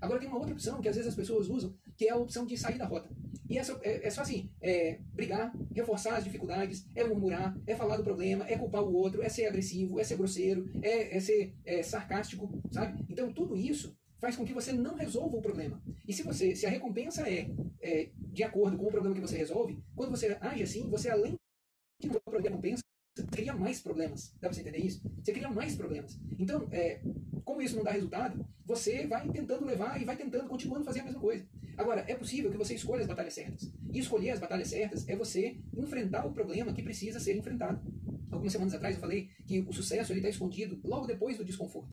Agora tem uma outra opção que às vezes as pessoas usam, que é a opção de sair da rota. E essa é, é só assim, é brigar, reforçar as dificuldades, é murmurar, é falar do problema, é culpar o outro, é ser agressivo, é ser grosseiro, é, é ser é, sarcástico, sabe? Então tudo isso faz com que você não resolva o problema. E se você, se a recompensa é, é de acordo com o problema que você resolve, quando você age assim, você além de a recompensa, você cria mais problemas. Dá pra você entender isso? Você cria mais problemas. Então, é, como isso não dá resultado, você vai tentando levar e vai tentando, continuando fazer a mesma coisa. Agora, é possível que você escolha as batalhas certas. E escolher as batalhas certas é você enfrentar o problema que precisa ser enfrentado. Algumas semanas atrás eu falei que o sucesso está escondido logo depois do desconforto.